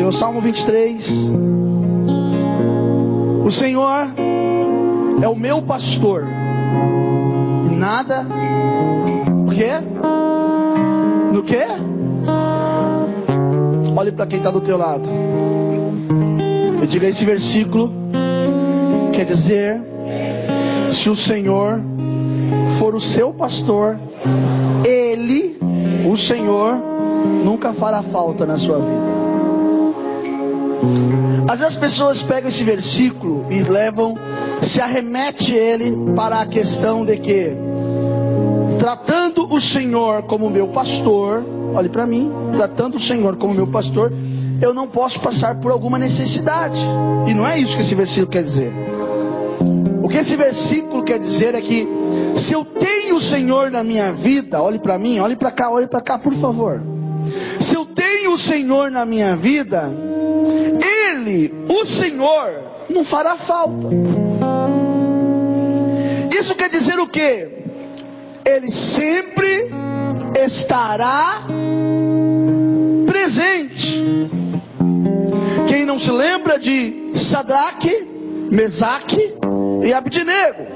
Senhor. Salmo 23. O Senhor é o meu pastor. E nada. O quê? No quê? Olhe para quem está do teu lado. Eu diga esse versículo quer dizer se o Senhor for o seu pastor, ele, o Senhor, nunca fará falta na sua vida. Às vezes as pessoas pegam esse versículo e levam, se arremete ele para a questão de que, tratando o Senhor como meu pastor, olhe para mim, tratando o Senhor como meu pastor, eu não posso passar por alguma necessidade. E não é isso que esse versículo quer dizer. O que esse versículo quer dizer é que se eu tenho o Senhor na minha vida, olhe para mim, olhe para cá, olhe para cá, por favor. Se eu tenho o Senhor na minha vida, Ele, o Senhor, não fará falta. Isso quer dizer o que? Ele sempre estará presente. Quem não se lembra de Sadraque, Mesaque e Abdinego?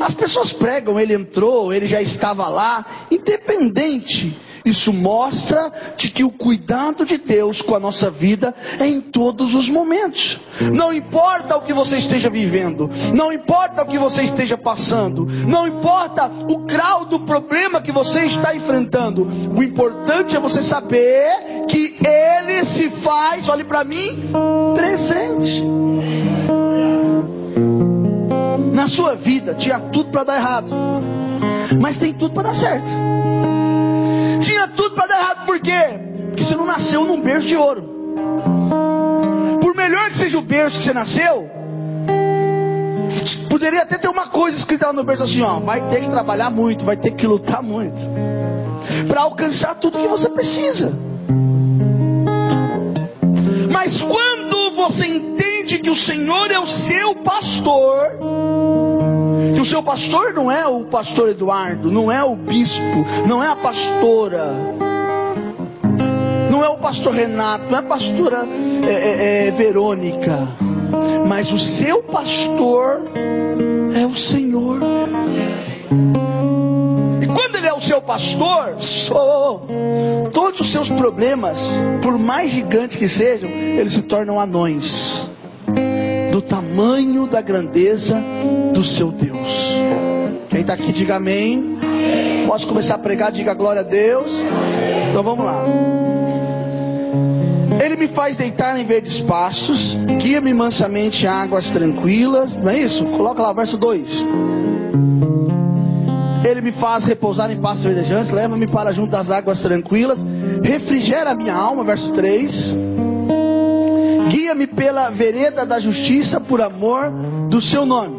As pessoas pregam, ele entrou, ele já estava lá, independente isso mostra de que o cuidado de Deus com a nossa vida é em todos os momentos. Não importa o que você esteja vivendo, não importa o que você esteja passando, não importa o grau do problema que você está enfrentando. O importante é você saber que Ele se faz, olhe para mim, presente. Na sua vida tinha tudo para dar errado, mas tem tudo para dar certo tinha tudo para dar errado, por quê? Porque você não nasceu num berço de ouro. Por melhor que seja o berço que você nasceu, poderia até ter uma coisa escrita lá no berço assim: ó, vai ter que trabalhar muito, vai ter que lutar muito, para alcançar tudo que você precisa. Mas quando você entende que o Senhor é o seu pastor, seu pastor não é o pastor Eduardo, não é o bispo, não é a pastora, não é o pastor Renato, não é a pastora é, é, é, Verônica, mas o seu pastor é o Senhor. E quando ele é o seu pastor, todos os seus problemas, por mais gigantes que sejam, eles se tornam anões tamanho da grandeza do seu Deus. Quem está aqui, diga amém. Posso começar a pregar? Diga glória a Deus. Então vamos lá. Ele me faz deitar em verdes pastos, guia-me mansamente em águas tranquilas. Não é isso? Coloca lá, verso 2. Ele me faz repousar em pastos verdejantes, leva-me para junto das águas tranquilas, refrigera a minha alma, verso 3 guia-me pela vereda da justiça por amor do seu nome.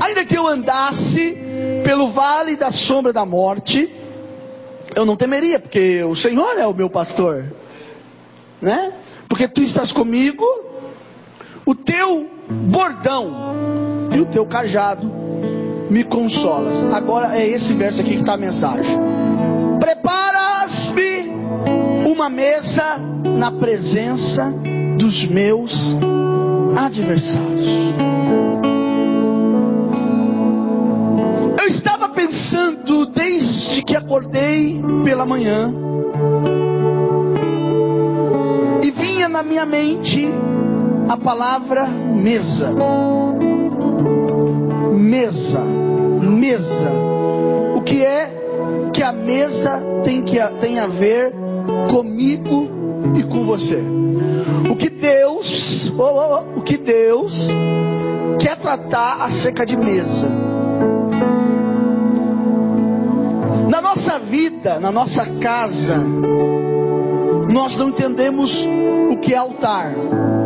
Ainda que eu andasse pelo vale da sombra da morte, eu não temeria, porque o Senhor é o meu pastor, né? Porque tu estás comigo, o teu bordão e o teu cajado me consolas. Agora é esse verso aqui que está a mensagem. Preparas-me uma mesa na presença dos meus adversários. Eu estava pensando desde que acordei pela manhã e vinha na minha mente a palavra mesa. Mesa, mesa. O que é que a mesa tem, que, tem a ver comigo e com você? O que Deus, oh, oh, oh, o que Deus quer tratar acerca de mesa. Na nossa vida, na nossa casa, nós não entendemos o que é altar.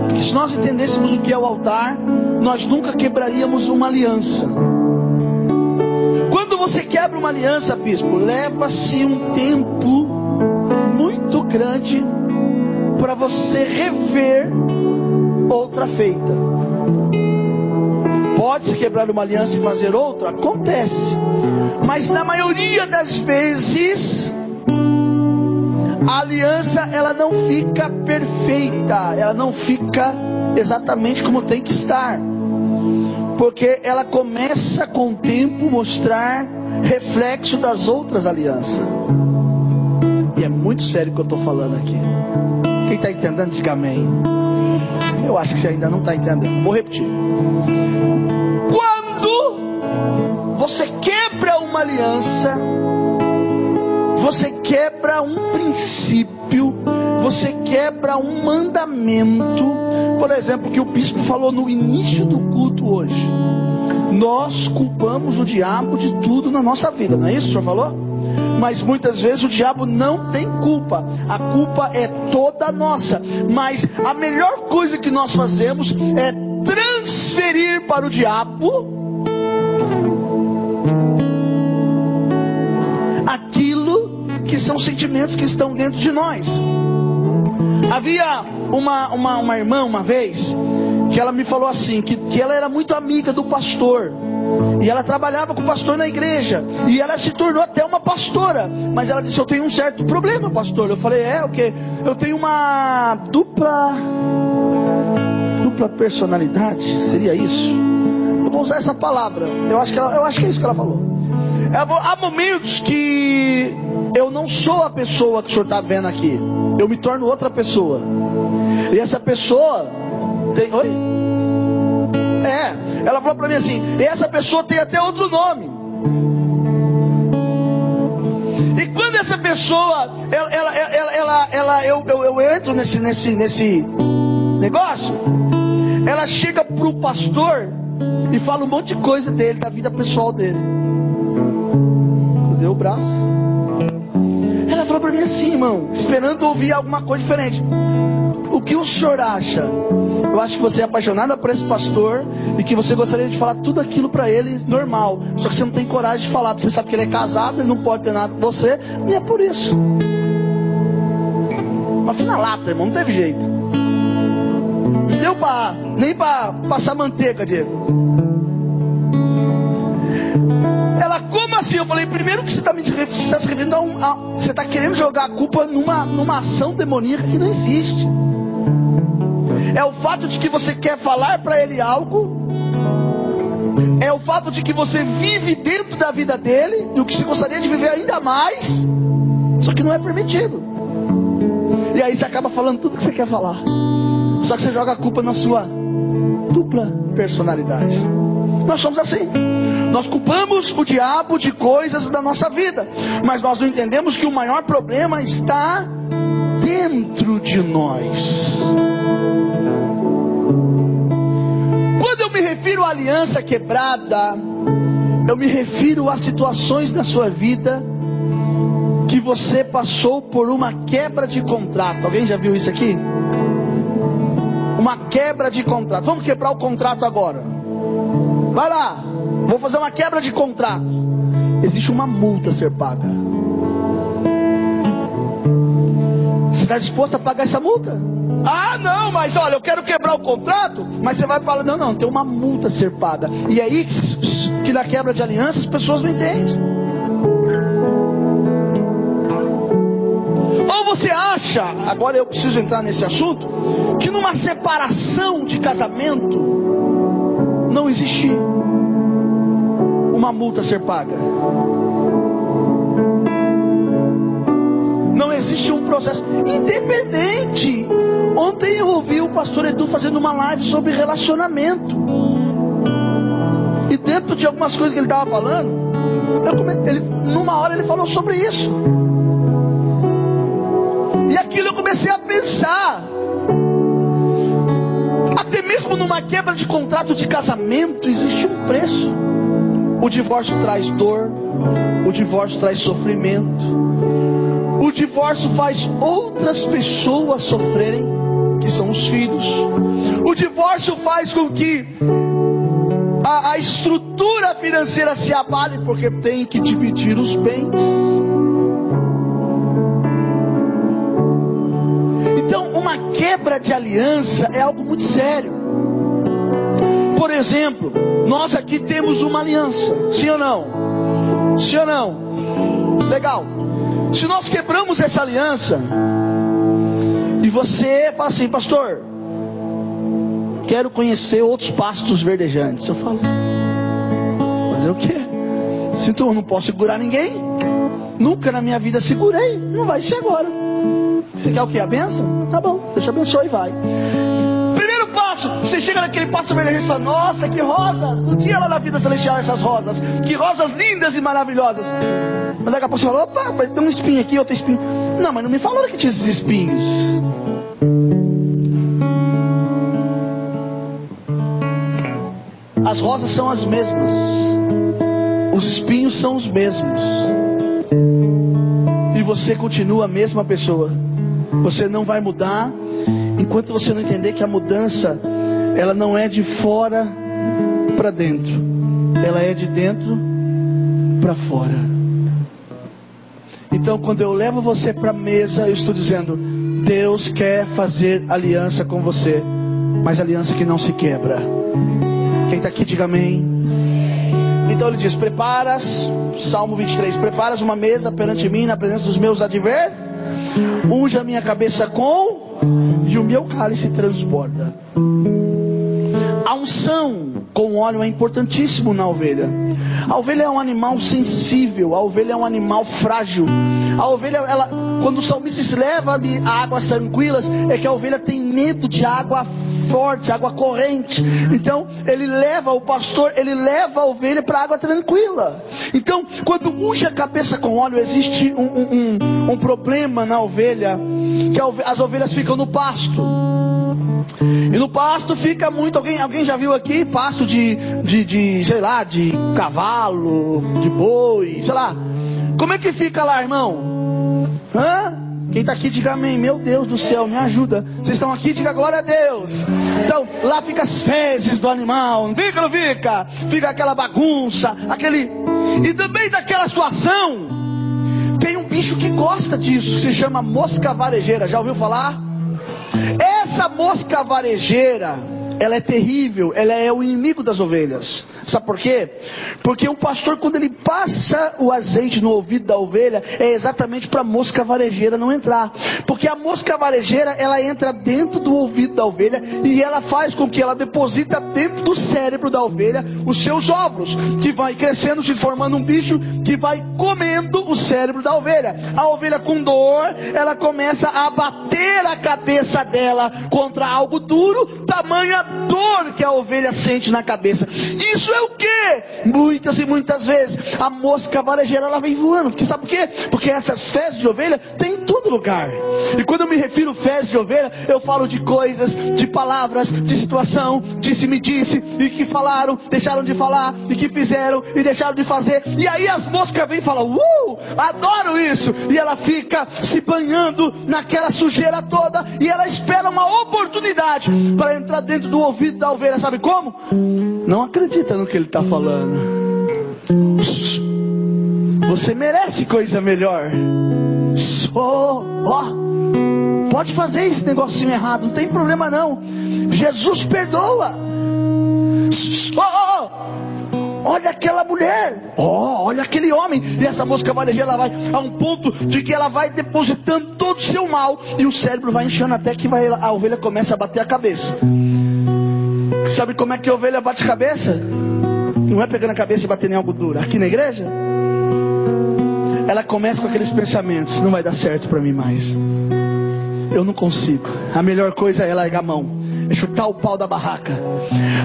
Porque se nós entendêssemos o que é o altar, nós nunca quebraríamos uma aliança. Quando você quebra uma aliança, bispo, leva-se um tempo muito grande para você rever outra feita. Pode-se quebrar uma aliança e fazer outra? Acontece. Mas na maioria das vezes, a aliança ela não fica perfeita, ela não fica exatamente como tem que estar, porque ela começa com o tempo mostrar reflexo das outras alianças. E é muito sério o que eu estou falando aqui. Quem está entendendo, diga amém. Eu acho que você ainda não está entendendo. Vou repetir. Quando você quebra uma aliança, você quebra um princípio, você quebra um mandamento. Por exemplo, que o bispo falou no início do culto hoje. Nós culpamos o diabo de tudo na nossa vida, não é isso que o senhor falou? Mas muitas vezes o diabo não tem culpa, a culpa é toda nossa. Mas a melhor coisa que nós fazemos é transferir para o diabo aquilo que são sentimentos que estão dentro de nós. Havia uma, uma, uma irmã uma vez que ela me falou assim, que, que ela era muito amiga do pastor. E ela trabalhava com o pastor na igreja. E ela se tornou até uma pastora. Mas ela disse: Eu tenho um certo problema, pastor. Eu falei: É, o que? Eu tenho uma dupla. Dupla personalidade? Seria isso? Eu vou usar essa palavra. Eu acho que, ela, eu acho que é isso que ela falou. Há momentos que eu não sou a pessoa que o senhor está vendo aqui. Eu me torno outra pessoa. E essa pessoa tem. Oi? É. Ela falou para mim assim: essa pessoa tem até outro nome. E quando essa pessoa, ela, ela, ela, ela, ela eu, eu, eu entro nesse, nesse, nesse negócio, ela chega pro pastor e fala um monte de coisa dele, da vida pessoal dele. Fazer o braço. Ela falou para mim assim, irmão, esperando ouvir alguma coisa diferente. Que o senhor acha? Eu acho que você é apaixonada por esse pastor e que você gostaria de falar tudo aquilo para ele normal. Só que você não tem coragem de falar, porque você sabe que ele é casado, ele não pode ter nada com você, e é por isso. Mas fui na lata, irmão, não teve jeito. Não deu pra, nem para passar manteiga, Diego. Ela, como assim? Eu falei, primeiro que você está me está se referindo a um. A, você está querendo jogar a culpa numa, numa ação demoníaca que não existe é o fato de que você quer falar para ele algo, é o fato de que você vive dentro da vida dele, e o que você gostaria de viver ainda mais, só que não é permitido. E aí você acaba falando tudo que você quer falar, só que você joga a culpa na sua dupla personalidade. Nós somos assim. Nós culpamos o diabo de coisas da nossa vida, mas nós não entendemos que o maior problema está dentro de nós. Refiro à aliança quebrada, eu me refiro a situações na sua vida que você passou por uma quebra de contrato. Alguém já viu isso aqui? Uma quebra de contrato. Vamos quebrar o contrato agora. Vai lá. Vou fazer uma quebra de contrato. Existe uma multa a ser paga. Você está disposto a pagar essa multa? Ah, não, mas olha, eu quero quebrar o contrato. Mas você vai falar: não, não, tem uma multa ser paga. E é aí que na quebra de aliança as pessoas não entendem. Ou você acha, agora eu preciso entrar nesse assunto, que numa separação de casamento não existe uma multa a ser paga. Não existe um processo independente. Ontem eu ouvi o pastor Edu fazendo uma live sobre relacionamento. E dentro de algumas coisas que ele estava falando, ele, numa hora ele falou sobre isso. E aquilo eu comecei a pensar. Até mesmo numa quebra de contrato de casamento existe um preço. O divórcio traz dor, o divórcio traz sofrimento, o divórcio faz outras pessoas sofrerem, que são os filhos. O divórcio faz com que a, a estrutura financeira se abale, porque tem que dividir os bens. Então, uma quebra de aliança é algo muito sério. Por exemplo, nós aqui temos uma aliança, sim ou não? Sim ou não? Legal. Se nós quebramos essa aliança, e você fala assim, pastor, quero conhecer outros pastos verdejantes. Eu falo, fazer o quê? Sinto, eu não posso segurar ninguém. Nunca na minha vida segurei. Não vai ser agora. Você quer o que? A benção? Tá bom, Deus te abençoe e vai. Primeiro passo, você chega naquele pasto verdejante e fala, nossa, que rosas! Não tinha lá na vida celestial essas rosas. Que rosas lindas e maravilhosas. Mas daqui a pouco você fala, opa, tem um espinho aqui, outro espinho. Não, mas não me falaram que tinha esses espinhos. As rosas são as mesmas. Os espinhos são os mesmos. E você continua a mesma pessoa. Você não vai mudar enquanto você não entender que a mudança ela não é de fora para dentro. Ela é de dentro para fora. Então, quando eu levo você para a mesa, eu estou dizendo: Deus quer fazer aliança com você, mas aliança que não se quebra. Quem está aqui, diga amém. Então ele diz: Preparas, Salmo 23, preparas uma mesa perante mim na presença dos meus adversários, unja minha cabeça com, e o meu cálice transborda. Unção com óleo é importantíssimo na ovelha. A ovelha é um animal sensível, a ovelha é um animal frágil. A ovelha, ela, quando o salmista leva-me a águas tranquilas, é que a ovelha tem medo de água forte, água corrente. Então, ele leva o pastor, ele leva a ovelha para água tranquila. Então, quando unge a cabeça com óleo, existe um, um, um, um problema na ovelha, que as ovelhas ficam no pasto. E no pasto fica muito. Alguém, alguém já viu aqui pasto de, de, de, sei lá, de cavalo, de boi, sei lá. Como é que fica lá, irmão? Hã? Quem está aqui, diga amém. Meu Deus do céu, me ajuda. Vocês estão aqui, diga glória a Deus. Então, lá fica as fezes do animal. Não fica, não fica? Fica aquela bagunça, aquele. E também daquela situação. Tem um bicho que gosta disso, que se chama mosca varejeira. Já ouviu falar? Essa mosca varejeira ela é terrível, ela é o inimigo das ovelhas. Sabe por quê? Porque o pastor, quando ele passa o azeite no ouvido da ovelha, é exatamente para a mosca varejeira não entrar. Porque a mosca varejeira, ela entra dentro do ouvido da ovelha e ela faz com que ela deposita dentro do cérebro da ovelha os seus ovos, que vai crescendo, se formando um bicho que vai comendo o cérebro da ovelha. A ovelha com dor, ela começa a bater a cabeça dela contra algo duro, tamanha dor que a ovelha sente na cabeça. Isso é o que? Muitas e muitas vezes a mosca varejeira ela vem voando. Porque sabe por quê? Porque essas fezes de ovelha tem em todo lugar. E quando eu me refiro fezes de ovelha, eu falo de coisas, de palavras, de situação, disse me disse, e que falaram, deixaram de falar, e que fizeram e deixaram de fazer. E aí as moscas vêm e falam, uh, adoro isso. E ela fica se banhando naquela sujeira toda, e ela espera uma oportunidade para entrar dentro do ouvido da ovelha, sabe como? Não acredita no que ele está falando. Você merece coisa melhor. Só, ó, pode fazer esse negocinho errado, não tem problema não. Jesus perdoa. Só, olha aquela mulher, oh, olha aquele homem, e essa mosca varejeira ela vai a um ponto de que ela vai depositando todo o seu mal, e o cérebro vai enchendo até que vai, a ovelha começa a bater a cabeça. Sabe como é que a ovelha bate cabeça? Não é pegando a cabeça e batendo em algo duro. Aqui na igreja, ela começa com aqueles pensamentos: não vai dar certo para mim mais. Eu não consigo. A melhor coisa é largar a mão, é chutar o pau da barraca.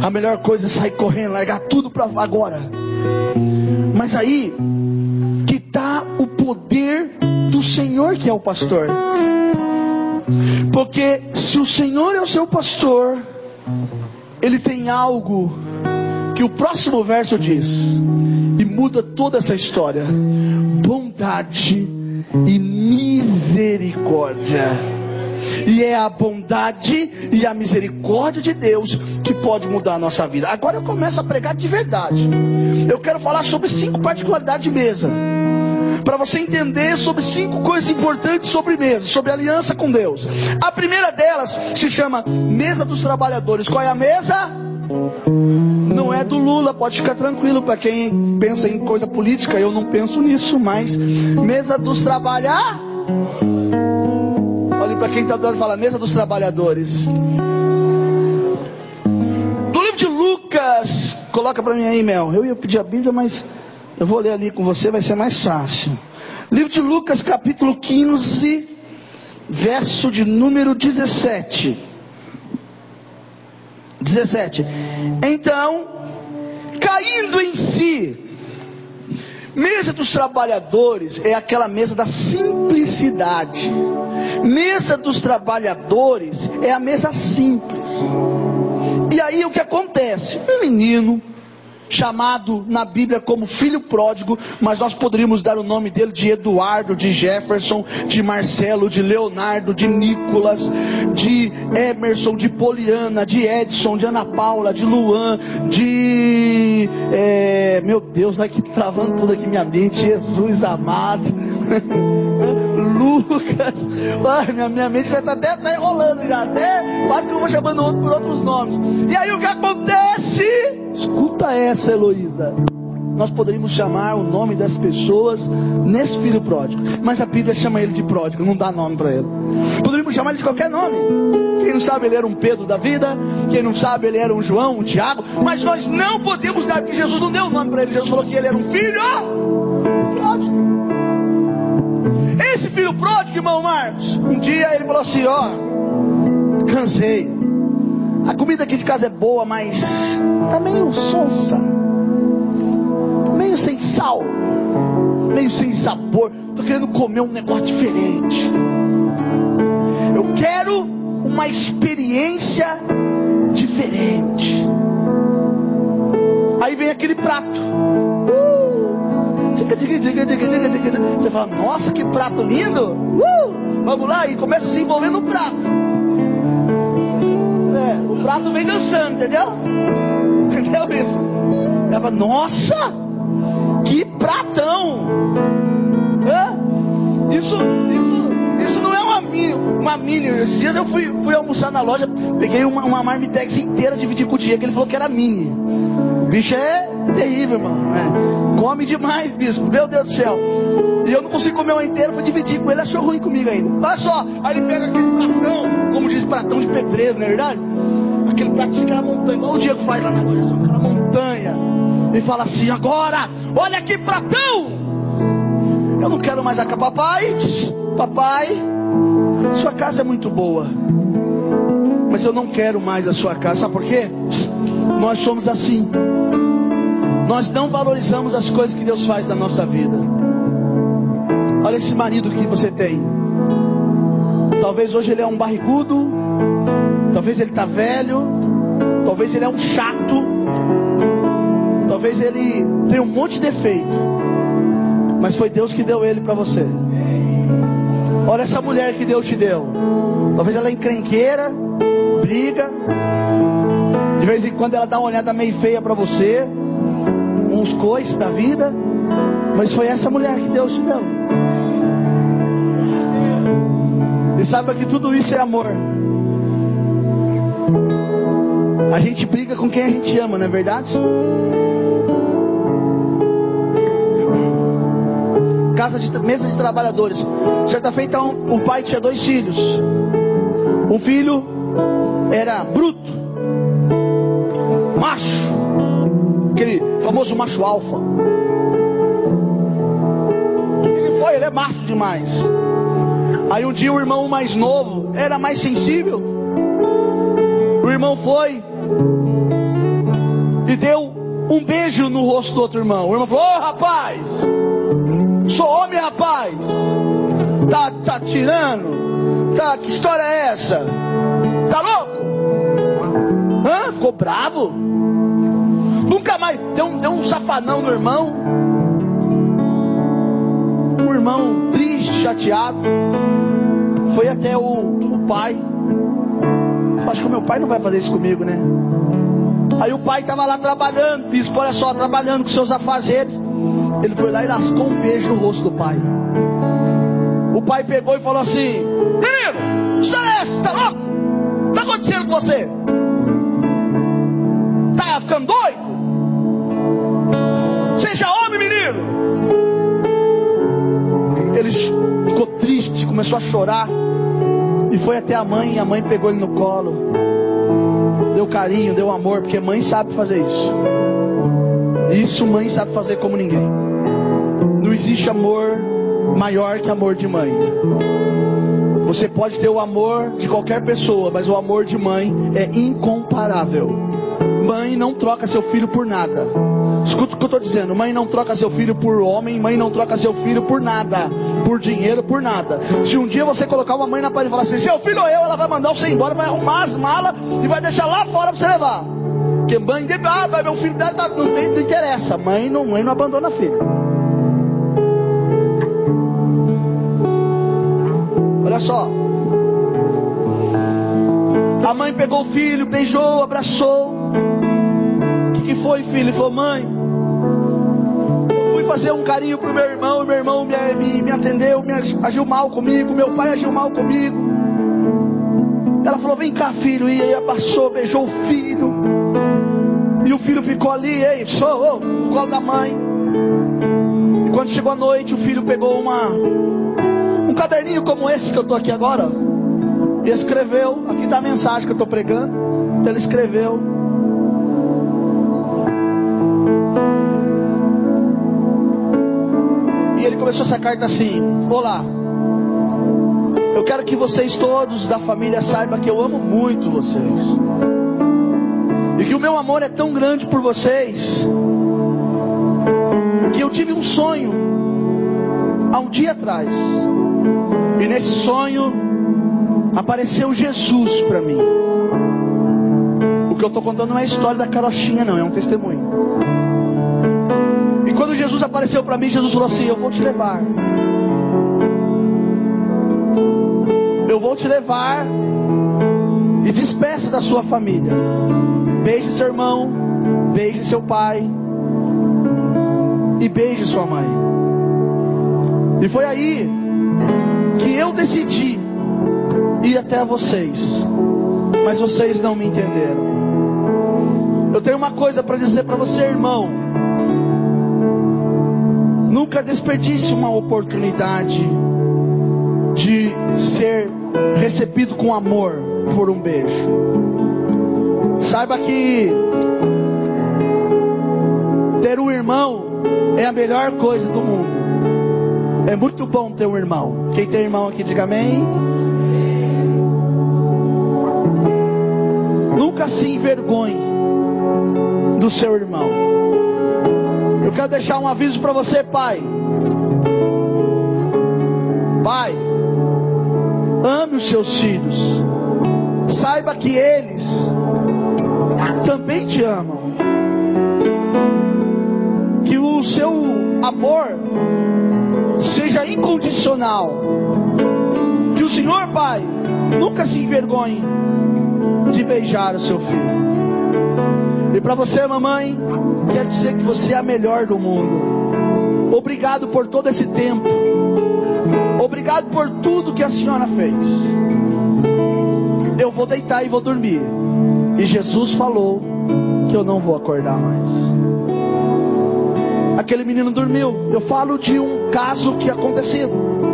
A melhor coisa é sair correndo, largar tudo para agora. Mas aí que está o poder do Senhor que é o pastor. Porque se o Senhor é o seu pastor, ele tem algo que o próximo verso diz e muda toda essa história: bondade e misericórdia. E é a bondade e a misericórdia de Deus que pode mudar a nossa vida. Agora eu começo a pregar de verdade. Eu quero falar sobre cinco particularidades de mesa. Para você entender sobre cinco coisas importantes sobre mesa, sobre aliança com Deus. A primeira delas se chama Mesa dos Trabalhadores. Qual é a mesa? Não é do Lula, pode ficar tranquilo. Para quem pensa em coisa política, eu não penso nisso, mas mesa dos trabalhar. Olhe para quem está do lado e fala, mesa dos trabalhadores. Do livro de Lucas, coloca para mim aí, Mel. Eu ia pedir a Bíblia, mas eu vou ler ali com você, vai ser mais fácil. Livro de Lucas, capítulo 15, verso de número 17. 17. Então, caindo em si, mesa dos trabalhadores é aquela mesa da simplicidade. Mesa dos trabalhadores é a mesa simples. E aí o que acontece? Um menino chamado na Bíblia como filho pródigo, mas nós poderíamos dar o nome dele de Eduardo, de Jefferson, de Marcelo, de Leonardo, de Nicolas, de Emerson, de Poliana, de Edson, de Ana Paula, de Luan, de. É, meu Deus, vai que travando tudo aqui minha mente, Jesus amado. Lucas, Ai, minha, minha mente já está até tá enrolando já, até quase que eu vou chamando outro por outros nomes. E aí o que acontece? Escuta essa, Heloísa. Nós poderíamos chamar o nome das pessoas nesse filho pródigo, mas a Bíblia chama ele de pródigo, não dá nome para ele. Poderíamos chamar ele de qualquer nome. Quem não sabe, ele era um Pedro da vida. Quem não sabe, ele era um João, um Tiago. Mas nós não podemos dar, porque Jesus não deu o nome para ele. Jesus falou que ele era um filho pródigo. Esse filho pródigo, irmão Marcos, um dia ele falou assim: Ó, cansei. A comida aqui de casa é boa, mas tá meio sonsa, meio sem sal, meio sem sabor. Tô querendo comer um negócio diferente. Eu quero uma experiência diferente. Aí vem aquele prato. Você fala, nossa, que prato lindo! Uh, vamos lá, e começa a se envolver no prato. É, o prato vem dançando, entendeu? Entendeu isso? Ela fala, nossa, que pratão! Hã? Isso, isso, isso não é uma mini, uma mini. Esses dias eu fui, fui almoçar na loja, peguei uma, uma marmitex inteira, dividi com o que ele falou que era mini. Bicho é terrível, irmão. É. Come demais, bispo. Meu Deus do céu. E eu não consigo comer uma inteira, fui dividir com ele, achou ruim comigo ainda. Olha só, aí ele pega aquele pratão, como diz pratão de pedreiro, não é verdade? Aquele pratinho, aquela montanha, igual o Diego faz lá na loja, assim, aquela montanha. E fala assim, agora, olha que pratão! Eu não quero mais acabar. Papai, papai, sua casa é muito boa. Mas eu não quero mais a sua casa. Sabe por quê? Nós somos assim. Nós não valorizamos as coisas que Deus faz na nossa vida. Olha esse marido que você tem. Talvez hoje ele é um barrigudo. Talvez ele está velho. Talvez ele é um chato. Talvez ele tenha um monte de defeito. Mas foi Deus que deu ele para você. Olha essa mulher que Deus te deu. Talvez ela é encrenqueira, briga. Vez em quando ela dá uma olhada meio feia para você uns coices da vida, mas foi essa mulher que Deus te deu. E saiba que tudo isso é amor. A gente briga com quem a gente ama, não é verdade? Casa de mesa de trabalhadores. Certa feita um, um pai tinha dois filhos. Um filho era bruto, macho, aquele famoso macho alfa. Ele foi, ele é macho demais. Aí um dia o irmão mais novo era mais sensível. O irmão foi e deu um beijo no rosto do outro irmão. O irmão falou: Ô oh, rapaz, sou homem, rapaz. Tá, tá tirando? Tá, que história é essa? Bravo? Nunca mais. Deu um, deu um safanão no irmão. O irmão triste, chateado. Foi até o, o pai. Acho que o meu pai não vai fazer isso comigo, né? Aí o pai estava lá trabalhando, bispo, olha só, trabalhando com seus afazeres. Ele foi lá e lascou um beijo no rosto do pai. O pai pegou e falou assim: Menino, história é essa? Tá louco? O que está acontecendo com você? ficando doido? Seja homem, menino. Ele ficou triste, começou a chorar. E foi até a mãe, e a mãe pegou ele no colo. Deu carinho, deu amor, porque mãe sabe fazer isso. Isso mãe sabe fazer como ninguém. Não existe amor maior que amor de mãe. Você pode ter o amor de qualquer pessoa, mas o amor de mãe é incomparável. Mãe não troca seu filho por nada. Escuta o que eu estou dizendo. Mãe não troca seu filho por homem, mãe não troca seu filho por nada, por dinheiro, por nada. Se um dia você colocar uma mãe na parede e falar assim, seu filho ou eu, ela vai mandar você embora, vai arrumar as malas e vai deixar lá fora para você levar. Porque mãe, ah, meu filho tá, não, tem, não interessa. Mãe não, mãe não abandona filho. Olha só. A mãe pegou o filho, beijou, abraçou. Foi, filho? Ele falou, mãe, fazer um carinho pro meu irmão, e meu irmão me, me, me atendeu, me agiu mal comigo, meu pai agiu mal comigo. Ela falou: Vem cá, filho, e aí abraçou, beijou o filho. E o filho ficou ali, ei, sou, oh, no colo da mãe. E quando chegou a noite, o filho pegou uma um caderninho como esse que eu tô aqui agora, e escreveu, aqui está a mensagem que eu estou pregando. Ele escreveu começou essa carta assim: Olá, eu quero que vocês todos da família saibam que eu amo muito vocês. E que o meu amor é tão grande por vocês que eu tive um sonho há um dia atrás. E nesse sonho apareceu Jesus para mim. O que eu estou contando não é a história da carochinha, não, é um testemunho quando Jesus apareceu para mim, Jesus falou assim: Eu vou te levar. Eu vou te levar e despeça da sua família. Beije seu irmão, beije seu pai e beije sua mãe. E foi aí que eu decidi ir até vocês, mas vocês não me entenderam. Eu tenho uma coisa para dizer para você, irmão. Nunca desperdice uma oportunidade de ser recebido com amor por um beijo. Saiba que ter um irmão é a melhor coisa do mundo. É muito bom ter um irmão. Quem tem irmão aqui, diga amém. Nunca se envergonhe do seu irmão. Quero deixar um aviso para você, pai. Pai, ame os seus filhos. Saiba que eles também te amam. Que o seu amor seja incondicional. Que o Senhor, Pai, nunca se envergonhe de beijar o seu filho. E para você, mamãe, quero dizer que você é a melhor do mundo. Obrigado por todo esse tempo. Obrigado por tudo que a senhora fez. Eu vou deitar e vou dormir. E Jesus falou que eu não vou acordar mais. Aquele menino dormiu. Eu falo de um caso que aconteceu.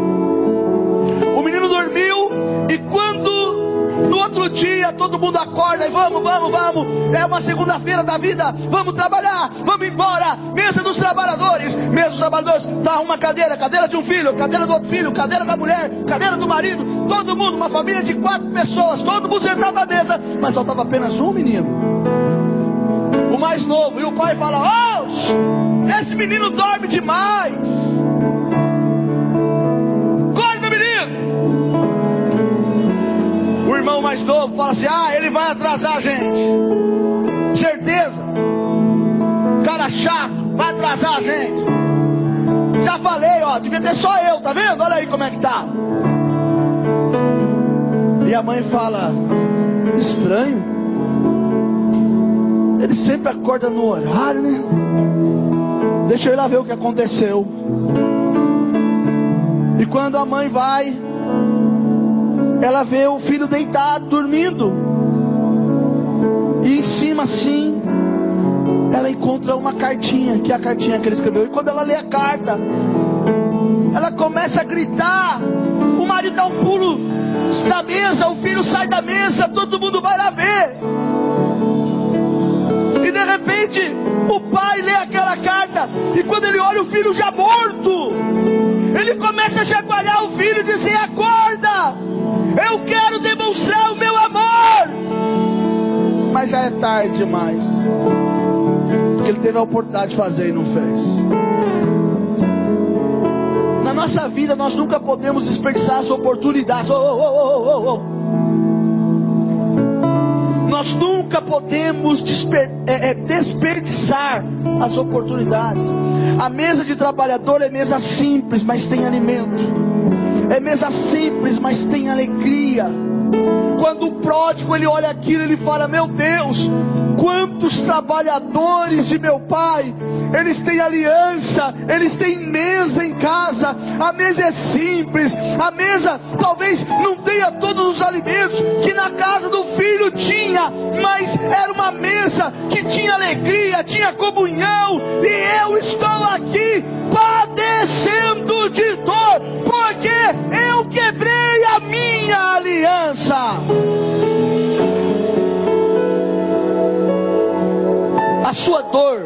Outro dia todo mundo acorda e vamos, vamos, vamos. É uma segunda-feira da vida. Vamos trabalhar, vamos embora. Mesa dos trabalhadores, mesa dos trabalhadores. Tá uma cadeira, cadeira de um filho, cadeira do outro filho, cadeira da mulher, cadeira do marido. Todo mundo, uma família de quatro pessoas, todo mundo sentado à mesa, mas faltava apenas um menino. O mais novo. E o pai fala: Oh, esse menino dorme demais. Irmão mais novo fala assim: ah, ele vai atrasar a gente. Certeza. Cara chato, vai atrasar a gente. Já falei, ó, devia ter só eu, tá vendo? Olha aí como é que tá. E a mãe fala: estranho. Ele sempre acorda no horário, né? Deixa eu ir lá ver o que aconteceu. E quando a mãe vai, ela vê o filho deitado, dormindo. E em cima assim, ela encontra uma cartinha, que é a cartinha que ele escreveu. E quando ela lê a carta, ela começa a gritar: o marido dá um pulo da mesa, o filho sai da mesa, todo mundo vai lá ver. E de repente, o pai lê aquela carta, e quando ele olha o filho já morto, ele começa a chacoalhar o filho e dizer: eu quero demonstrar o meu amor. Mas já é tarde demais, porque ele teve a oportunidade de fazer e não fez. Na nossa vida, nós nunca podemos desperdiçar as oportunidades. Oh, oh, oh, nós nunca podemos desper, é, é, desperdiçar as oportunidades. A mesa de trabalhador é mesa simples, mas tem alimento. É mesa simples, mas tem alegria. Quando o pródigo ele olha aquilo, ele fala: Meu Deus, quantos trabalhadores de meu pai, eles têm aliança, eles têm mesa em casa, a mesa é simples, a mesa talvez não tenha todos os alimentos que na casa do filho tinha, mas era uma mesa que tinha alegria, tinha comunhão, e eu estou aqui padecendo de dor, porque eu quebrei a minha aliança. A sua dor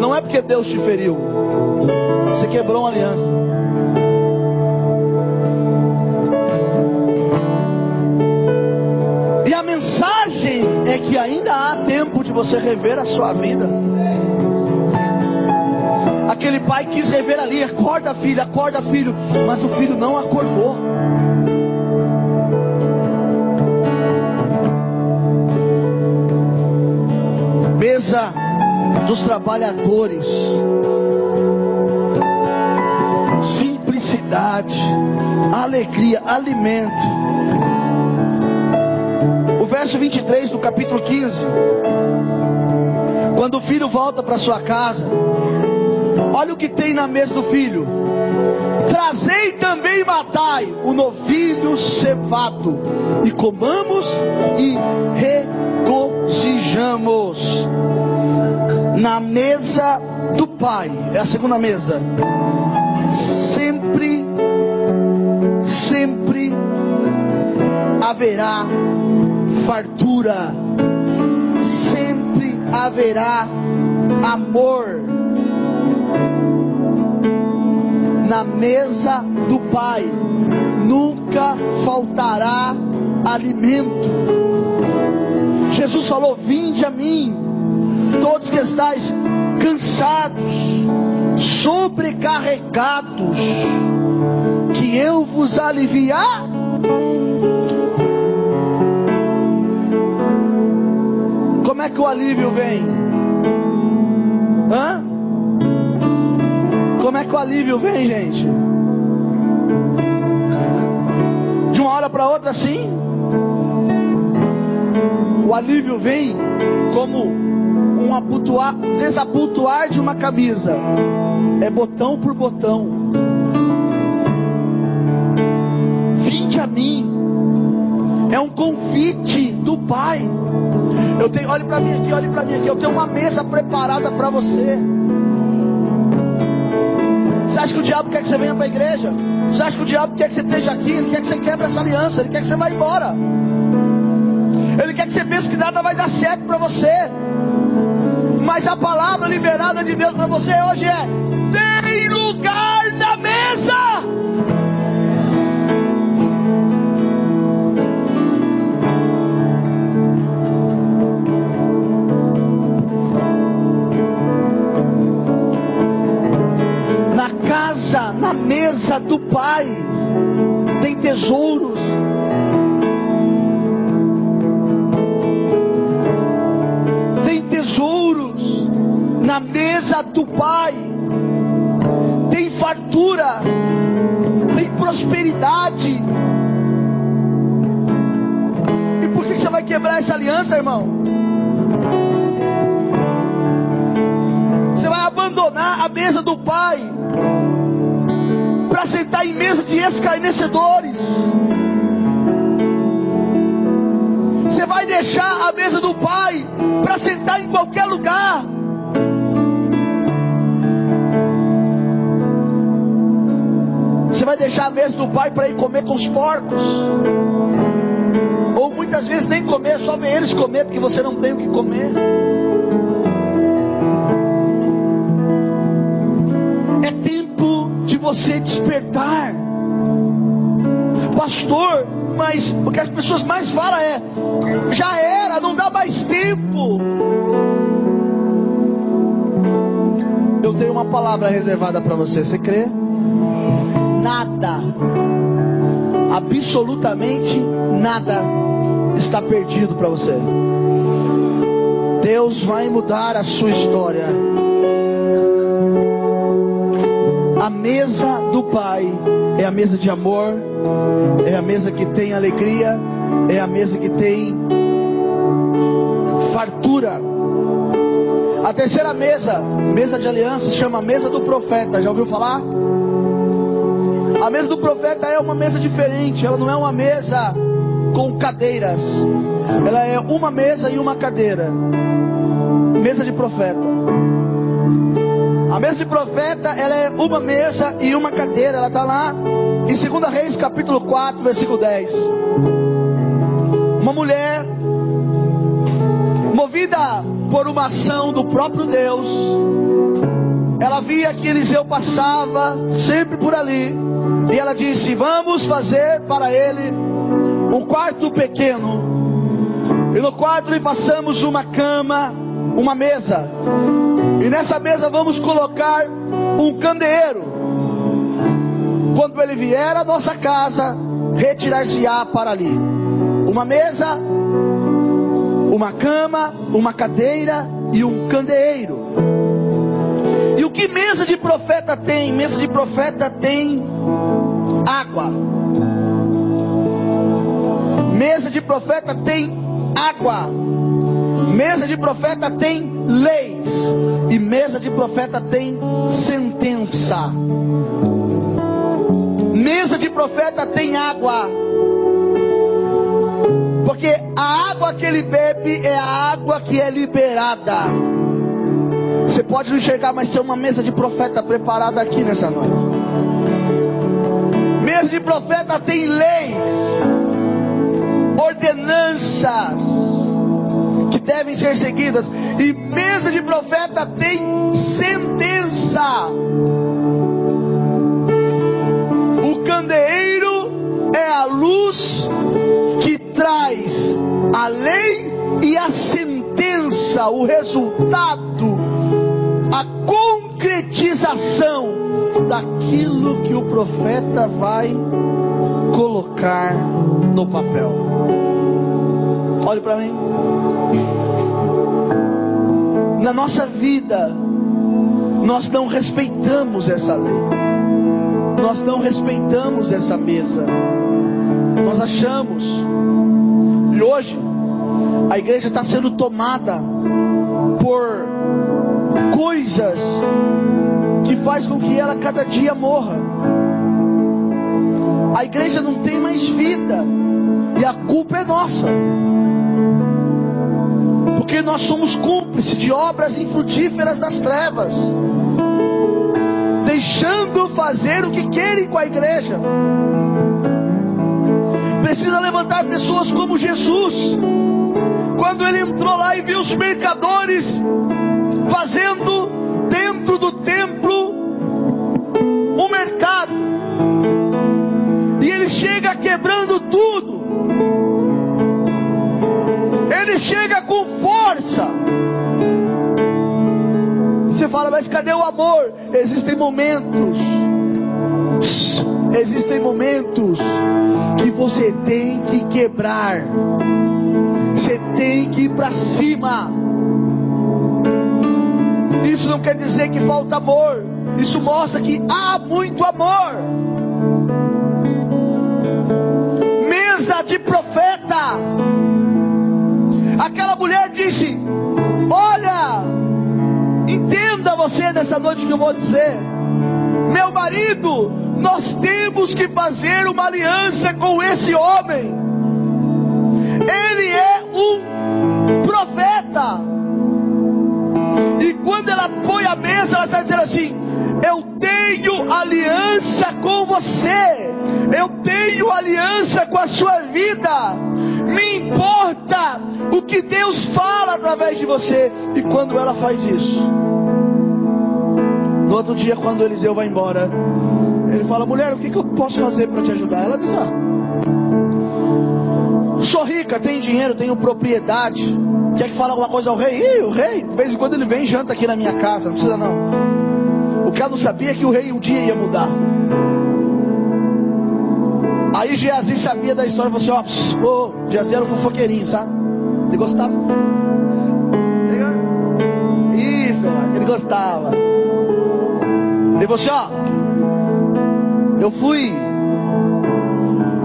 não é porque Deus te feriu, você quebrou uma aliança. E a mensagem é que ainda há tempo de você rever a sua vida. Aquele pai quis rever ali, acorda filho, acorda filho, mas o filho não acordou. Mesa dos trabalhadores, simplicidade, alegria, alimento. O verso 23 do capítulo 15. Quando o filho volta para sua casa, olha o que tem na mesa do filho. Trazei também matai o novilho cevado, e comamos e regozijamos na mesa do Pai. É a segunda mesa. Sempre, sempre haverá fartura. Sempre haverá amor. Na mesa do Pai nunca faltará alimento. Jesus falou: Vinde a mim todos que estáis cansados, sobrecarregados, que eu vos aliviar. Como é que o alívio vem? Hã? Que o alívio vem, gente? De uma hora para outra, sim. O alívio vem como um desabotoar de uma camisa. É botão por botão. Vinde a mim. É um convite do Pai. Eu tenho, olhe para mim aqui, olhe para mim aqui. Eu tenho uma mesa preparada para você. Você acha que o diabo quer que você venha para a igreja? Você acha que o diabo quer que você esteja aqui? Ele quer que você quebre essa aliança. Ele quer que você vá embora. Ele quer que você pense que nada vai dar certo para você. Mas a palavra liberada de Deus para você hoje é: tem lugar mesa do Pai, tem tesouros. Na mesa do Pai. Tem fartura, tem prosperidade. E por que você vai quebrar essa aliança, irmão? Você vai abandonar a mesa do Pai para sentar em mesa de escarnecedores. Você vai deixar a mesa do Pai para sentar em qualquer lugar. vai vai deixar a mesa do pai para ir comer com os porcos. Ou muitas vezes nem comer, só ver eles comer porque você não tem o que comer. Você despertar. Pastor, mas o que as pessoas mais falam é: já era, não dá mais tempo. Eu tenho uma palavra reservada para você, você crê? Nada, absolutamente nada está perdido para você. Deus vai mudar a sua história. A mesa do Pai é a mesa de amor, é a mesa que tem alegria, é a mesa que tem fartura. A terceira mesa, mesa de aliança, chama mesa do profeta. Já ouviu falar? A mesa do profeta é uma mesa diferente, ela não é uma mesa com cadeiras. Ela é uma mesa e uma cadeira. Mesa de profeta. A mesa de profeta, ela é uma mesa e uma cadeira. Ela está lá em 2 Reis, capítulo 4, versículo 10. Uma mulher, movida por uma ação do próprio Deus, ela via que Eliseu passava sempre por ali, e ela disse: Vamos fazer para ele um quarto pequeno, e no quarto lhe passamos uma cama, uma mesa, e nessa mesa vamos colocar um candeeiro. Quando ele vier à nossa casa, retirar-se-á para ali. Uma mesa, uma cama, uma cadeira e um candeeiro. E o que mesa de profeta tem? Mesa de profeta tem água. Mesa de profeta tem água. Mesa de profeta tem leis. E mesa de profeta tem sentença. Mesa de profeta tem água. Porque a água que ele bebe é a água que é liberada. Você pode não enxergar, mas tem uma mesa de profeta preparada aqui nessa noite. Mesa de profeta tem leis, ordenanças devem ser seguidas. E mesa de profeta tem sentença. O candeeiro é a luz que traz a lei e a sentença, o resultado, a concretização daquilo que o profeta vai colocar no papel. Olhe para mim. Na nossa vida, nós não respeitamos essa lei. Nós não respeitamos essa mesa. Nós achamos. E hoje, a igreja está sendo tomada por coisas que faz com que ela cada dia morra. A igreja não tem mais vida. E a culpa é nossa. Porque nós somos cúmplices de obras infrutíferas das trevas. Deixando fazer o que querem com a igreja. Precisa levantar pessoas como Jesus. Quando ele entrou lá e viu os mercadores fazendo dentro do cadê o amor? Existem momentos. Existem momentos que você tem que quebrar. Você tem que ir para cima. Isso não quer dizer que falta amor. Isso mostra que há muito amor. Mesa de profeta. Aquela mulher disse: Olha, Entenda você nessa noite que eu vou dizer. Meu marido, nós temos que fazer uma aliança com esse homem. Ele é um profeta. E quando ela põe a mesa, ela está dizendo assim: Eu tenho aliança com você. Eu tenho aliança com a sua vida importa o que Deus fala através de você. E quando ela faz isso, no outro dia, quando Eliseu vai embora, ele fala: Mulher, o que, que eu posso fazer para te ajudar? Ela diz: Ah, sou rica, tenho dinheiro, tenho propriedade. Quer que fale alguma coisa ao rei? Ih, o rei, de vez em quando ele vem e janta aqui na minha casa, não precisa não. O ela não sabia é que o rei um dia ia mudar. Aí Geazi sabia da história, falou assim, ó, oh, Geazi era um fofoqueirinho, sabe? Ele gostava. Isso, ele gostava. Ele falou assim, ó, eu fui,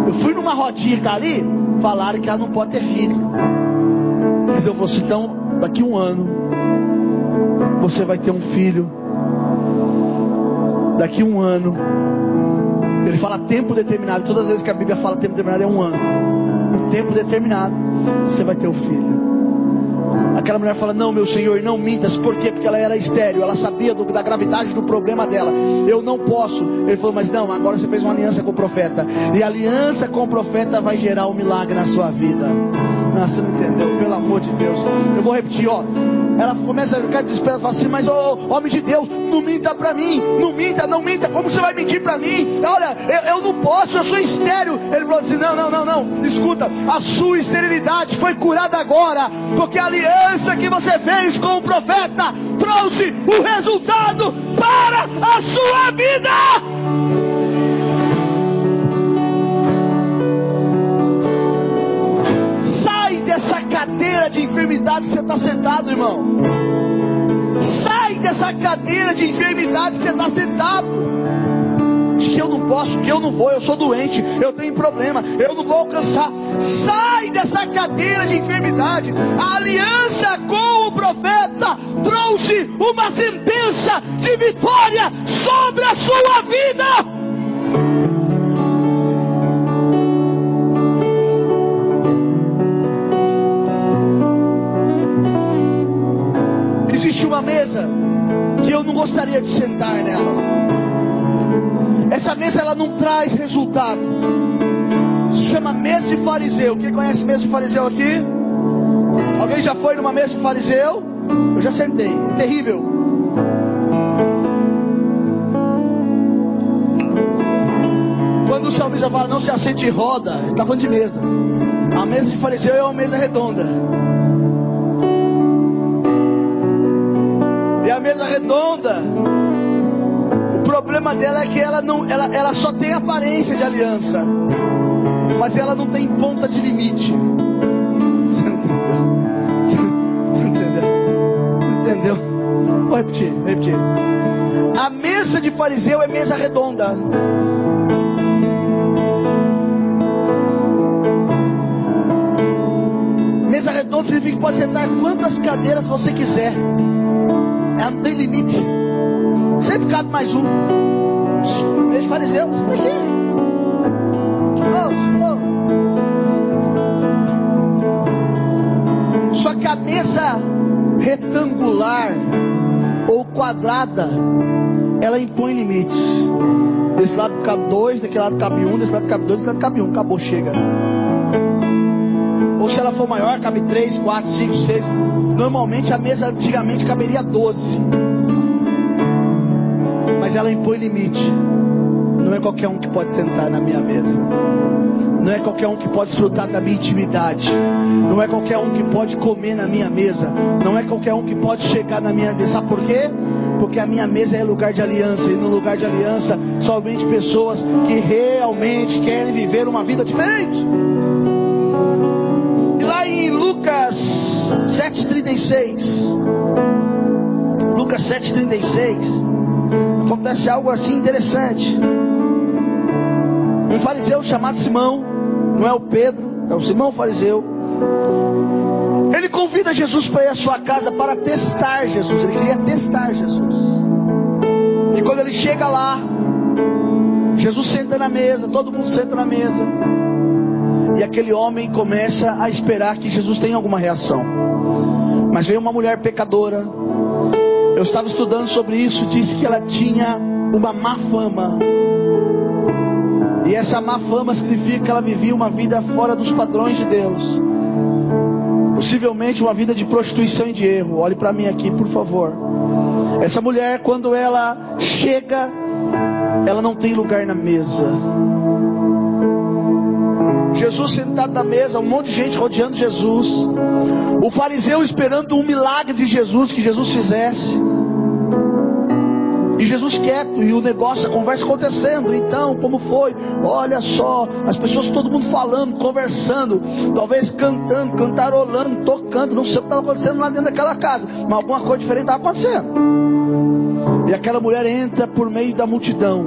eu fui numa rodinha que ali, falaram que ela não pode ter filho. Mas eu falou assim, então, daqui um ano, você vai ter um filho. Daqui um ano, ele fala tempo determinado. Todas as vezes que a Bíblia fala tempo determinado é um ano. Um tempo determinado, você vai ter o um filho. Aquela mulher fala: Não, meu senhor, não mintas. Por quê? Porque ela era estéreo. Ela sabia do, da gravidade do problema dela. Eu não posso. Ele falou: Mas não, agora você fez uma aliança com o profeta. E a aliança com o profeta vai gerar um milagre na sua vida. Não, você não entendeu, pelo amor de Deus. Eu vou repetir, ó. Ela começa a ficar desesperada, fala assim, mas homem de Deus, não minta para mim, não minta, não minta, como você vai mentir para mim? Olha, eu, eu, não posso, eu sou estéreo. Ele falou assim, não, não, não, não, escuta, a sua esterilidade foi curada agora, porque a aliança que você fez com o profeta trouxe o resultado para a sua vida. Enfermidade que você está sentado, irmão. Sai dessa cadeira de enfermidade que você está sentado. De que eu não posso, que eu não vou, eu sou doente, eu tenho problema, eu não vou alcançar. Sai dessa cadeira de enfermidade. A aliança com o profeta trouxe uma sentença de vitória sobre a sua vida. Gostaria de sentar nela. Essa mesa ela não traz resultado. Se chama mesa de fariseu. Quem conhece mesa de fariseu aqui? Alguém já foi numa mesa de fariseu? Eu já sentei. É terrível. Quando o salmista fala não se assente e roda, ele está falando de mesa. A mesa de fariseu é uma mesa redonda. Mesa redonda, o problema dela é que ela, não, ela, ela só tem aparência de aliança, mas ela não tem ponta de limite. Entendeu? Vou repetir, vou repetir. A mesa de fariseu é mesa redonda. Mesa redonda significa que pode sentar quantas cadeiras você quiser. Ela não tem limite. Sempre cabe mais um. Os fariseus, daqui. Oh, oh. Só que a mesa retangular ou quadrada, ela impõe limites. Desse lado cabe dois, daquele lado cabe um, desse lado cabe dois, desse lado cabe um. Acabou, chega. Ou se ela for maior, cabe três, quatro, cinco, seis. Normalmente a mesa antigamente caberia 12. Mas ela impõe limite. Não é qualquer um que pode sentar na minha mesa. Não é qualquer um que pode desfrutar da minha intimidade. Não é qualquer um que pode comer na minha mesa. Não é qualquer um que pode chegar na minha mesa. Sabe por quê? Porque a minha mesa é lugar de aliança. E no lugar de aliança, somente pessoas que realmente querem viver uma vida diferente. 7,36. Lucas 7,36. Acontece algo assim interessante. Um fariseu chamado Simão, não é o Pedro, é o Simão fariseu. Ele convida Jesus para ir à sua casa para testar Jesus. Ele queria testar Jesus. E quando ele chega lá, Jesus senta na mesa, todo mundo senta na mesa. E aquele homem começa a esperar que Jesus tenha alguma reação. Mas veio uma mulher pecadora. Eu estava estudando sobre isso, disse que ela tinha uma má fama. E essa má fama significa que ela vivia uma vida fora dos padrões de Deus. possivelmente uma vida de prostituição e de erro. Olhe para mim aqui, por favor. Essa mulher, quando ela chega, ela não tem lugar na mesa. Jesus sentado na mesa, um monte de gente rodeando Jesus. O fariseu esperando um milagre de Jesus que Jesus fizesse. E Jesus quieto, e o negócio, a conversa acontecendo. Então, como foi? Olha só, as pessoas, todo mundo falando, conversando, talvez cantando, cantarolando, tocando. Não sei o que estava acontecendo lá dentro daquela casa, mas alguma coisa diferente estava acontecendo. E aquela mulher entra por meio da multidão.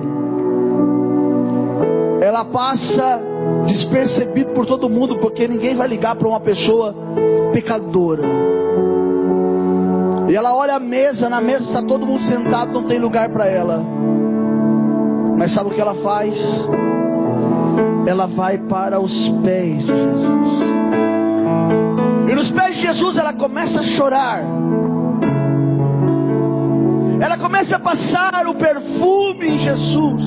Ela passa despercebido por todo mundo, porque ninguém vai ligar para uma pessoa pecadora. E ela olha a mesa, na mesa está todo mundo sentado, não tem lugar para ela. Mas sabe o que ela faz? Ela vai para os pés de Jesus. E nos pés de Jesus ela começa a chorar. Ela começa a passar o perfume em Jesus.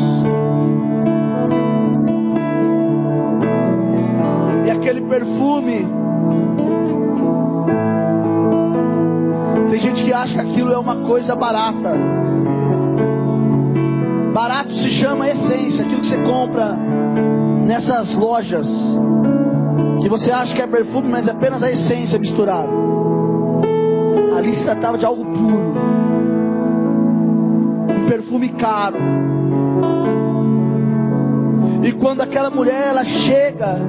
Aquele perfume Tem gente que acha que aquilo é uma coisa barata. Barato se chama essência, aquilo que você compra nessas lojas. Que você acha que é perfume, mas é apenas a essência misturada. Ali se tratava de algo puro. Um perfume caro. E quando aquela mulher ela chega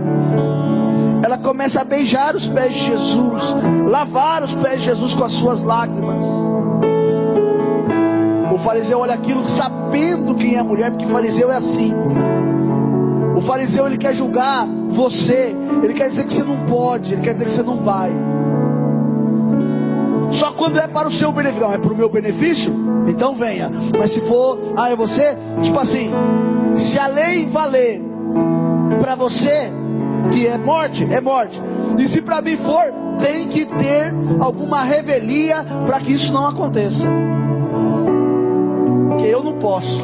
ela começa a beijar os pés de Jesus, lavar os pés de Jesus com as suas lágrimas. O fariseu olha aquilo sabendo quem é a mulher, porque fariseu é assim. O fariseu ele quer julgar você, ele quer dizer que você não pode, ele quer dizer que você não vai. Só quando é para o seu benefício, não, é para o meu benefício, então venha. Mas se for, ah, é você, tipo assim, se a lei valer para você, que é morte, é morte. E se para mim for, tem que ter alguma revelia para que isso não aconteça. Que eu não posso.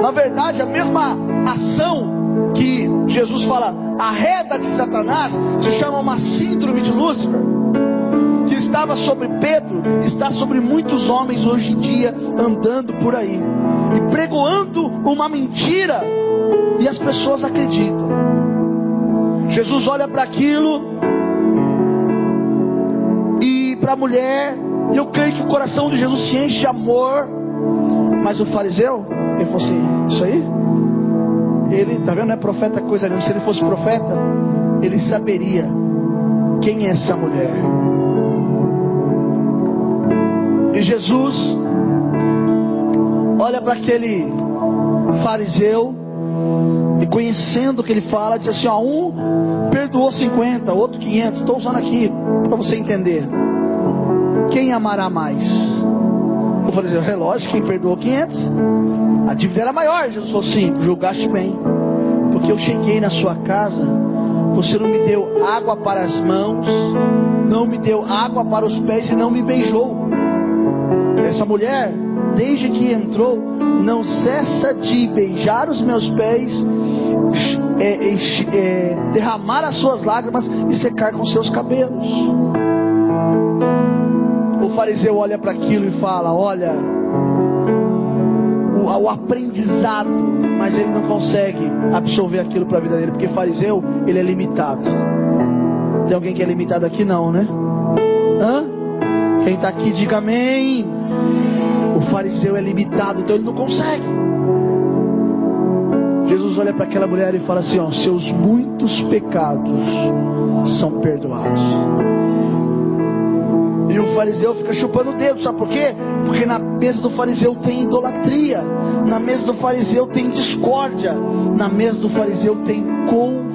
Na verdade, a mesma ação que Jesus fala, a reda de Satanás, se chama uma síndrome de Lúcifer, que estava sobre Pedro, está sobre muitos homens hoje em dia andando por aí e pregoando uma mentira e as pessoas acreditam. Jesus olha para aquilo e para a mulher, e eu creio que o coração de Jesus se enche de amor. Mas o fariseu, ele falou assim: Isso aí? Ele, tá vendo? Não é profeta coisa nenhuma. Se ele fosse profeta, ele saberia quem é essa mulher. E Jesus olha para aquele fariseu e conhecendo o que ele fala, diz assim: ó, um perdoou 50, outro 500. Estou usando aqui para você entender. Quem amará mais? Eu falei assim: relógio, quem perdoou 500? A dívida era maior. Jesus falou: sim, julgaste bem, porque eu cheguei na sua casa. Você não me deu água para as mãos, não me deu água para os pés e não me beijou. Essa mulher, desde que entrou, não cessa de beijar os meus pés é, é, é, derramar as suas lágrimas e secar com seus cabelos. O fariseu olha para aquilo e fala: Olha, o, o, aprendizado, mas ele não consegue absorver aquilo para a vida dele, porque fariseu ele é limitado. Tem alguém que é limitado aqui? Não, né? Hã? Quem está aqui, diga amém. Fariseu é limitado, então ele não consegue. Jesus olha para aquela mulher e fala assim: ó, seus muitos pecados são perdoados. E o fariseu fica chupando o dedo, sabe por quê? Porque na mesa do fariseu tem idolatria, na mesa do fariseu tem discórdia, na mesa do fariseu tem confusão.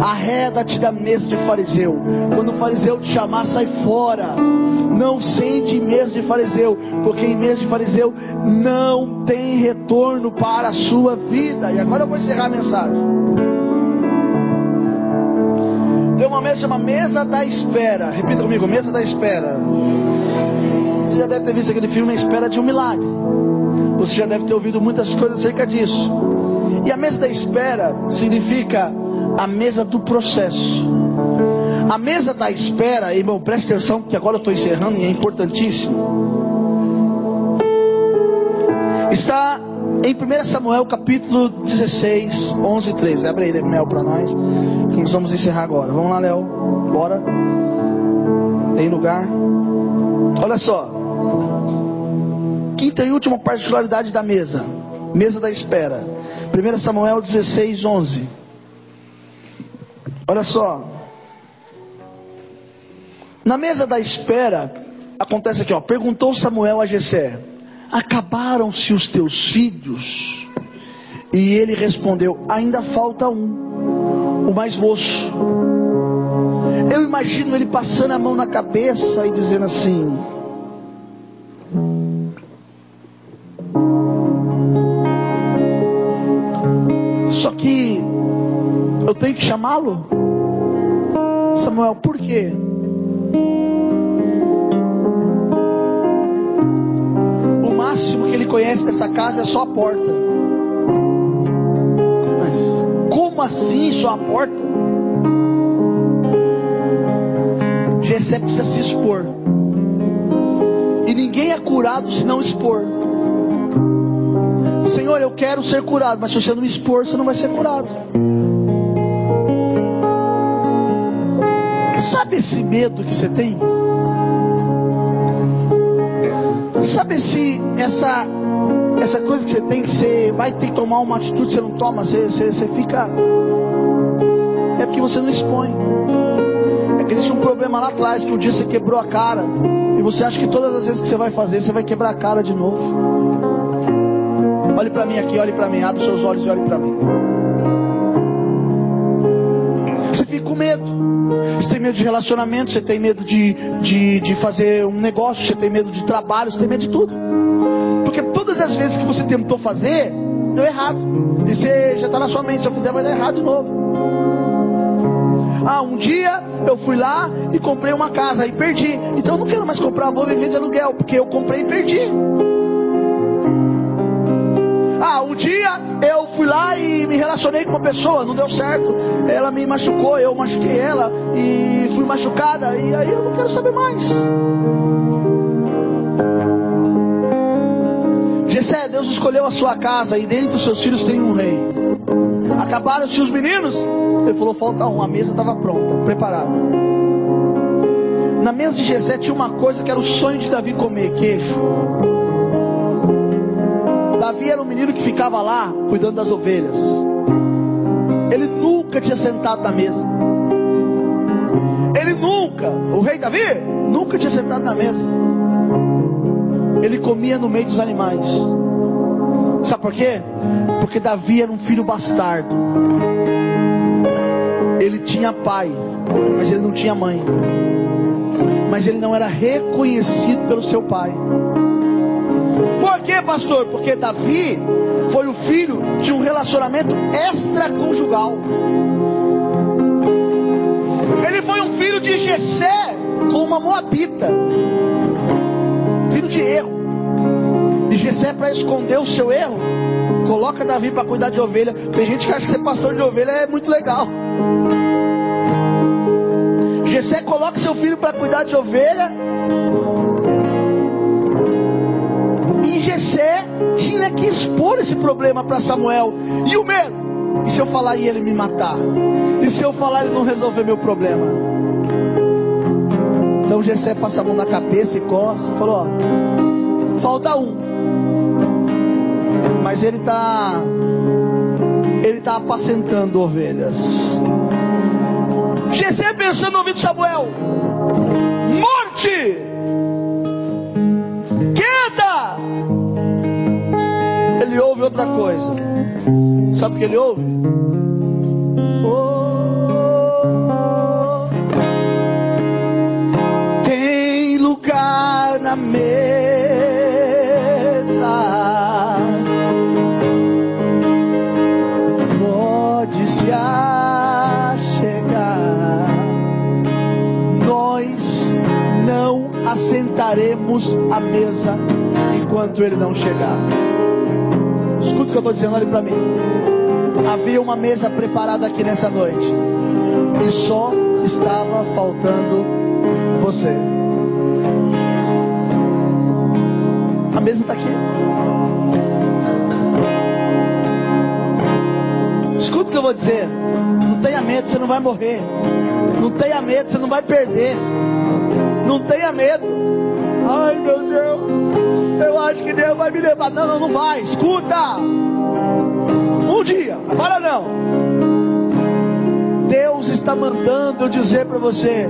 Arreda-te da mesa de fariseu. Quando o fariseu te chamar, sai fora. Não sente em mesa de fariseu, porque em mesa de fariseu não tem retorno para a sua vida. E agora eu vou encerrar a mensagem. Tem uma mesa chama mesa da espera. Repita comigo, mesa da espera. Você já deve ter visto aquele filme A Espera de um Milagre. Você já deve ter ouvido muitas coisas acerca disso. E a mesa da espera significa a mesa do processo. A mesa da espera, irmão, preste atenção, que agora eu estou encerrando e é importantíssimo. Está em 1 Samuel capítulo 16, 11 e 13. Abre aí, Mel, para nós, que nós vamos encerrar agora. Vamos lá, Léo, bora. Tem lugar. Olha só. Quinta e última particularidade da mesa. Mesa da espera. 1 Samuel 16, 11. Olha só. Na mesa da espera, acontece aqui, ó. Perguntou Samuel a Jessé: Acabaram-se os teus filhos? E ele respondeu: Ainda falta um, o mais moço. Eu imagino ele passando a mão na cabeça e dizendo assim: eu tenho que chamá-lo? Samuel, por quê? O máximo que ele conhece dessa casa é só a porta. Mas como assim só a porta? Jessé precisa se expor. E ninguém é curado se não expor. Senhor, eu quero ser curado, mas se você não me expor, você não vai ser curado. Sabe esse medo que você tem? Sabe se essa essa coisa que você tem que você vai ter que tomar uma atitude, você não toma, você, você, você fica. É porque você não expõe. É que existe um problema lá atrás, que um dia você quebrou a cara. E você acha que todas as vezes que você vai fazer, você vai quebrar a cara de novo. Olhe para mim aqui, olhe para mim, abre seus olhos e olhe para mim. Com medo. Você tem medo de relacionamento, você tem medo de, de, de fazer um negócio, você tem medo de trabalho, você tem medo de tudo. Porque todas as vezes que você tentou fazer, deu errado. E você já está na sua mente, se eu fizer vai dar errado de novo. Ah, um dia eu fui lá e comprei uma casa e perdi. Então eu não quero mais comprar, vou viver de aluguel, porque eu comprei e perdi. Ah, um dia eu fui lá e me relacionei com uma pessoa, não deu certo. Ela me machucou, eu machuquei ela e fui machucada. E aí eu não quero saber mais. Gessé, Deus escolheu a sua casa e dentro dos seus filhos tem um rei. Acabaram-se os meninos? Ele falou: falta um. A mesa estava pronta, preparada. Na mesa de Gessé tinha uma coisa que era o sonho de Davi comer: queijo. Davi era um menino que ficava lá cuidando das ovelhas. Ele nunca tinha sentado na mesa. Ele nunca, o rei Davi, nunca tinha sentado na mesa. Ele comia no meio dos animais. Sabe por quê? Porque Davi era um filho bastardo. Ele tinha pai, mas ele não tinha mãe. Mas ele não era reconhecido pelo seu pai. Por quê, pastor? Porque Davi foi o filho de um relacionamento extraconjugal. Ele foi um filho de Jessé com uma moabita. Filho de erro. E Jessé, para esconder o seu erro, coloca Davi para cuidar de ovelha. Tem gente que acha que ser pastor de ovelha é muito legal. Jessé coloca seu filho para cuidar de ovelha E Jessé tinha que expor esse problema para Samuel. E o medo? E se eu falar e ele me matar? E se eu falar ele não resolver meu problema? Então Jessé passa a mão na cabeça e coça, falou: ó, falta um. Mas ele está ele está apacentando ovelhas. Jessé pensando no ouvido de Samuel: morte! Ouve outra coisa. Sabe o que ele ouve? Oh, tem lugar na mesa. Pode se achegar. Nós não assentaremos a mesa enquanto ele não chegar que eu estou dizendo, olhe para mim. Havia uma mesa preparada aqui nessa noite. E só estava faltando você. A mesa está aqui. Escuta o que eu vou dizer. Não tenha medo, você não vai morrer. Não tenha medo, você não vai perder. Não tenha medo. Ai meu Deus, eu acho que Deus vai me levar. Não, não, não vai. Escuta. Um dia, agora não. Deus está mandando eu dizer para você: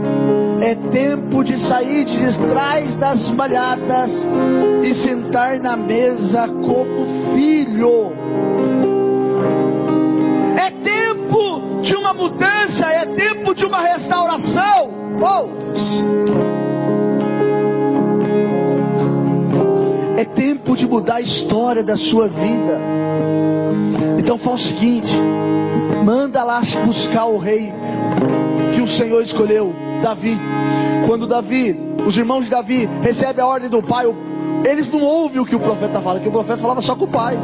é tempo de sair de trás das malhadas e sentar na mesa como filho. É tempo de uma mudança, é tempo de uma restauração. Oh. É tempo de mudar a história da sua vida. Então faz o seguinte: manda lá buscar o rei que o Senhor escolheu, Davi. Quando Davi, os irmãos de Davi, recebem a ordem do pai, eles não ouvem o que o profeta fala, que o profeta falava só com o pai.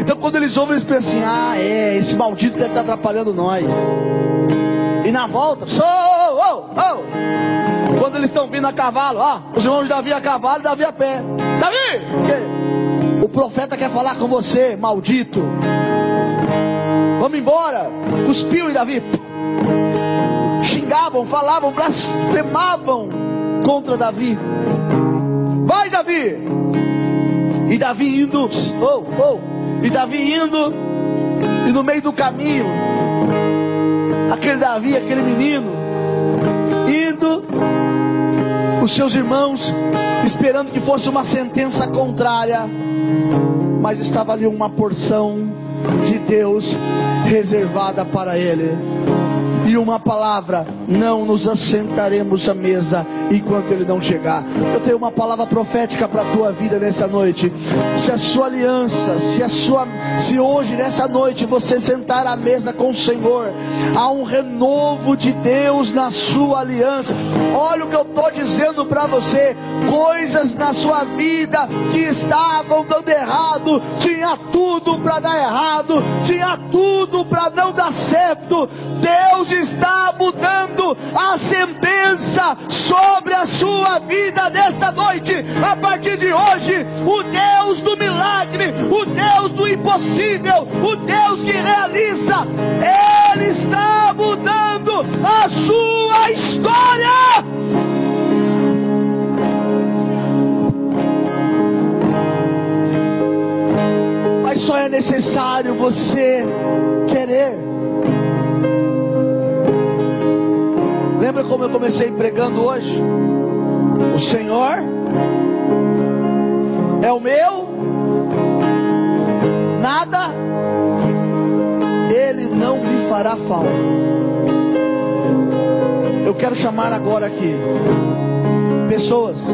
Então quando eles ouvem, eles pensam assim: ah, é, esse maldito deve estar atrapalhando nós. E na volta, sou, oh, oh. Quando eles estão vindo a cavalo, ó, os irmãos de Davi a cavalo, Davi a pé. Davi! O profeta quer falar com você, maldito. Vamos embora. Cuspiu em Davi. Xingavam, falavam, blasfemavam contra Davi. Vai, Davi! E Davi indo, oh, oh, e Davi indo, e no meio do caminho, aquele Davi, aquele menino, os seus irmãos esperando que fosse uma sentença contrária, mas estava ali uma porção de Deus reservada para ele e uma palavra: não nos assentaremos à mesa enquanto ele não chegar. Eu tenho uma palavra profética para a tua vida nessa noite. Se a sua aliança, se a sua, se hoje nessa noite você sentar à mesa com o Senhor, há um renovo de Deus na sua aliança. Olha o que eu estou dizendo para você: coisas na sua vida que estavam dando errado, tinha tudo para dar errado, tinha tudo para não dar certo. Deus está mudando a sentença sobre a sua vida nesta noite. A partir de hoje, o Deus do milagre, o Deus do impossível, o Deus que realiza, Ele está mudando a sua história. Mas só é necessário você querer. Lembra como eu comecei pregando hoje? O Senhor é o meu, nada, Ele não me fará falta. Eu quero chamar agora aqui pessoas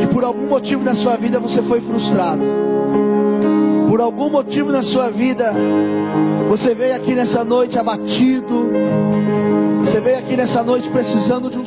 que por algum motivo na sua vida você foi frustrado. Por algum motivo na sua vida você veio aqui nessa noite abatido, você veio aqui nessa noite precisando de um